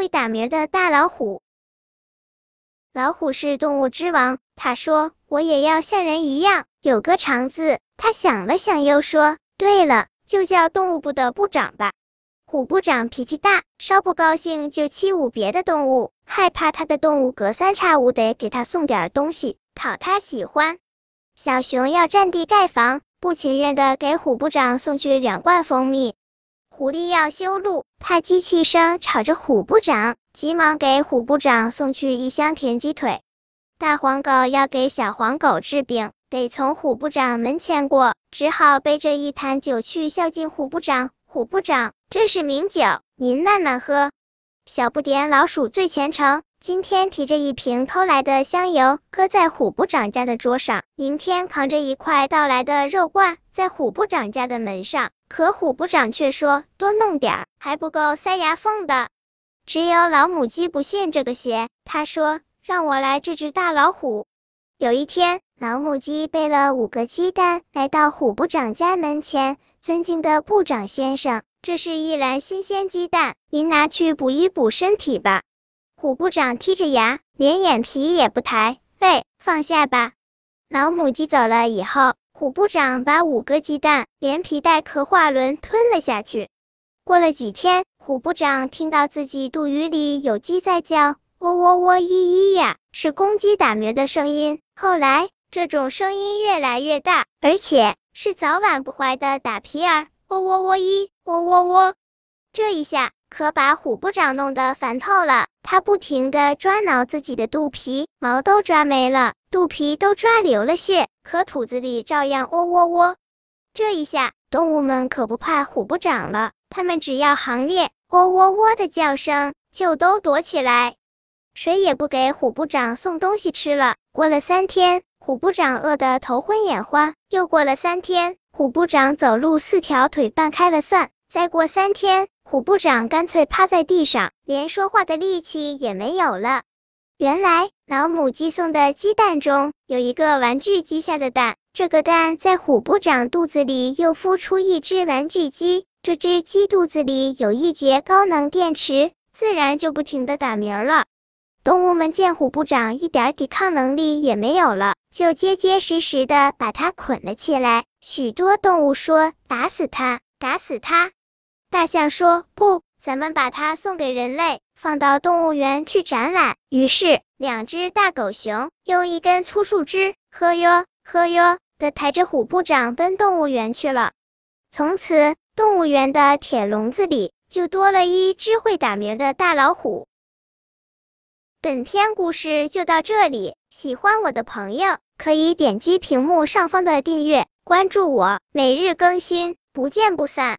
会打鸣的大老虎。老虎是动物之王，他说：“我也要像人一样有个肠子。”他想了想，又说：“对了，就叫动物部的部长吧。”虎部长脾气大，稍不高兴就欺侮别的动物，害怕他的动物隔三差五得给他送点东西，讨他喜欢。小熊要占地盖房，不情愿的给虎部长送去两罐蜂蜜。狐狸要修路，怕机器声吵着虎部长。急忙给虎部长送去一箱田鸡腿。大黄狗要给小黄狗治病，得从虎部长门前过，只好背着一坛酒去孝敬虎部长。虎部长，这是名酒，您慢慢喝。小不点老鼠最虔诚，今天提着一瓶偷来的香油，搁在虎部长家的桌上；明天扛着一块盗来的肉罐，在虎部长家的门上。可虎部长却说，多弄点儿还不够塞牙缝的。只有老母鸡不信这个邪，他说：“让我来治治大老虎。”有一天，老母鸡背了五个鸡蛋来到虎部长家门前，尊敬的部长先生，这是一篮新鲜鸡蛋，您拿去补一补身体吧。虎部长剔着牙，连眼皮也不抬，喂，放下吧。老母鸡走了以后，虎部长把五个鸡蛋连皮带壳化轮吞了下去。过了几天。虎部长听到自己肚鱼里有鸡在叫，喔喔喔咿咿呀，是公鸡打鸣的声音。后来，这种声音越来越大，而且是早晚不坏的打皮儿，喔喔喔一，喔喔喔。这一下可把虎部长弄得烦透了，他不停的抓挠自己的肚皮，毛都抓没了，肚皮都抓流了血，可肚子里照样喔喔喔。这一下，动物们可不怕虎部长了。他们只要行列，喔喔喔的叫声，就都躲起来，谁也不给虎部长送东西吃了。过了三天，虎部长饿得头昏眼花；又过了三天，虎部长走路四条腿半开了蒜；再过三天，虎部长干脆趴在地上，连说话的力气也没有了。原来，老母鸡送的鸡蛋中有一个玩具鸡下的蛋，这个蛋在虎部长肚子里又孵出一只玩具鸡。这只鸡肚子里有一节高能电池，自然就不停的打鸣了。动物们见虎部长一点抵抗能力也没有了，就结结实实的把它捆了起来。许多动物说打死它，打死它。大象说不，咱们把它送给人类，放到动物园去展览。于是，两只大狗熊用一根粗树枝，呵哟呵哟的抬着虎部长奔动物园去了。从此。动物园的铁笼子里就多了一只会打鸣的大老虎。本篇故事就到这里，喜欢我的朋友可以点击屏幕上方的订阅，关注我，每日更新，不见不散。